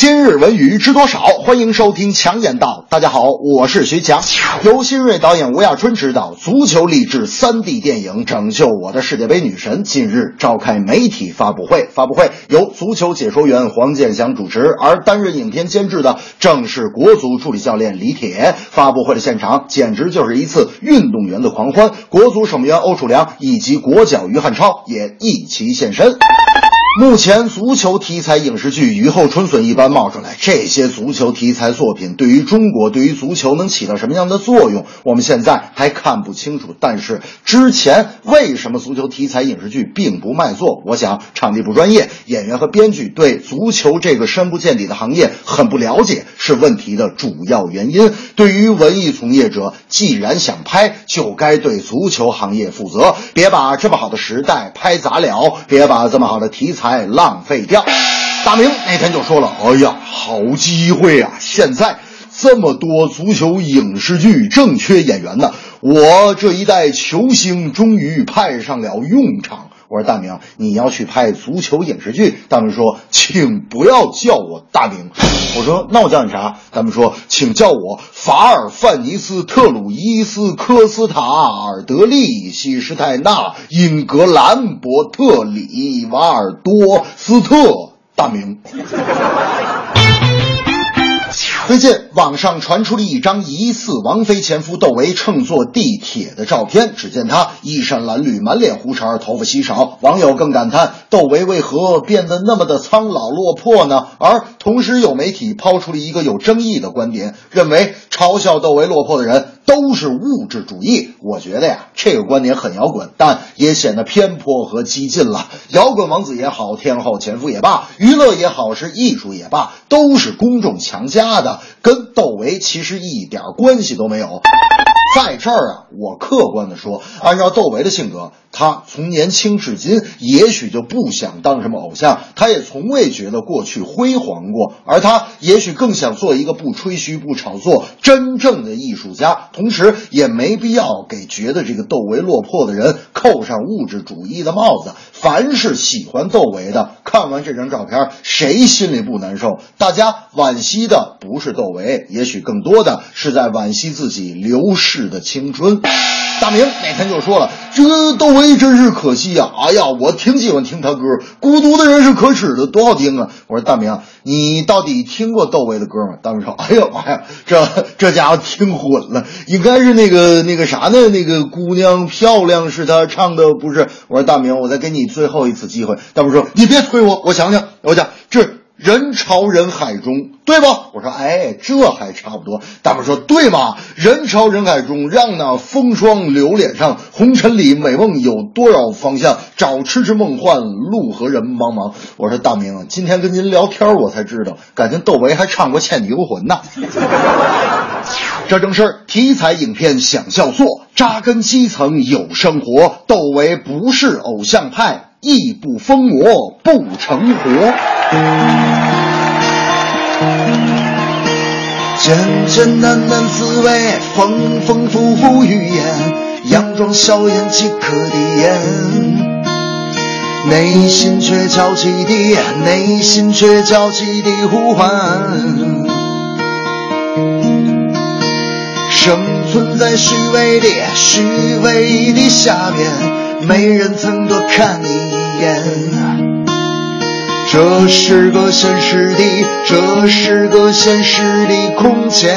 今日文娱知多少？欢迎收听强言道。大家好，我是徐强。由新锐导演吴亚春执导，足球励志 3D 电影《拯救我的世界杯女神》近日召开媒体发布会。发布会由足球解说员黄健翔主持，而担任影片监制的正是国足助理教练李铁。发布会的现场简直就是一次运动员的狂欢，国足守门员欧楚良以及国脚于汉超也一齐现身。目前，足球题材影视剧雨后春笋一般冒出来。这些足球题材作品对于中国、对于足球能起到什么样的作用，我们现在还看不清楚。但是之前为什么足球题材影视剧并不卖座？我想场地不专业，演员和编剧对足球这个深不见底的行业很不了解，是问题的主要原因。对于文艺从业者，既然想拍，就该对足球行业负责，别把这么好的时代拍砸了，别把这么好的题材。才浪费掉。大明那天就说了：“哎呀，好机会啊！现在这么多足球影视剧正缺演员呢，我这一代球星终于派上了用场。”我说：“大明，你要去拍足球影视剧？”大明说：“请不要叫我大明。”我说：“那我叫你啥？”他们说：“请叫我法尔范尼斯特鲁伊斯科斯塔尔德利西施泰纳英格兰伯特里瓦尔多斯特大明。”最近网上传出了一张疑似王菲前夫窦唯乘坐地铁的照片，只见他衣衫褴褛，满脸胡茬，头发稀少。网友更感叹窦唯为何变得那么的苍老落魄呢？而同时有媒体抛出了一个有争议的观点，认为嘲笑窦唯落魄的人都是物质主义。我觉得呀，这个观点很摇滚，但也显得偏颇和激进了。摇滚王子也好，天后前夫也罢，娱乐也好，是艺术也罢，都是公众强加的。跟窦唯其实一点关系都没有。在这儿啊，我客观的说，按照窦唯的性格，他从年轻至今，也许就不想当什么偶像，他也从未觉得过去辉煌过，而他也许更想做一个不吹嘘、不炒作、真正的艺术家。同时，也没必要给觉得这个窦唯落魄的人扣上物质主义的帽子。凡是喜欢窦唯的，看完这张照片，谁心里不难受？大家惋惜的不是窦唯，也许更多的是在惋惜自己流逝的青春。大明那天就说了，这窦唯真是可惜呀、啊！哎呀，我挺喜欢听他歌，《孤独的人是可耻的》多好听啊！我说大明，你到底听过窦唯的歌吗？大明说，哎呀妈呀，这这家伙听混了，应该是那个那个啥呢？那个姑娘漂亮是他唱的，不是？我说大明，我再给你最后一次机会。大明说，你别催我，我想想，我想这。人潮人海中，对吧？我说，哎，这还差不多。大伙说，对吗？人潮人海中，让那风霜留脸上，红尘里美梦有多少方向？找痴痴梦幻，路和人茫茫。我说，大明，今天跟您聊天，我才知道，感情窦唯还唱过《倩女幽魂》呢。这正是题材影片想笑做，扎根基层有生活。窦唯不是偶像派，亦不疯魔不成活。简简单单滋味，丰丰富富语言，佯装笑颜即可抵言，内心却焦急地，内心却焦急地呼唤。生存在虚伪的虚伪的下面，没人曾多看你一眼。这是个现实的，这是个现实的空间。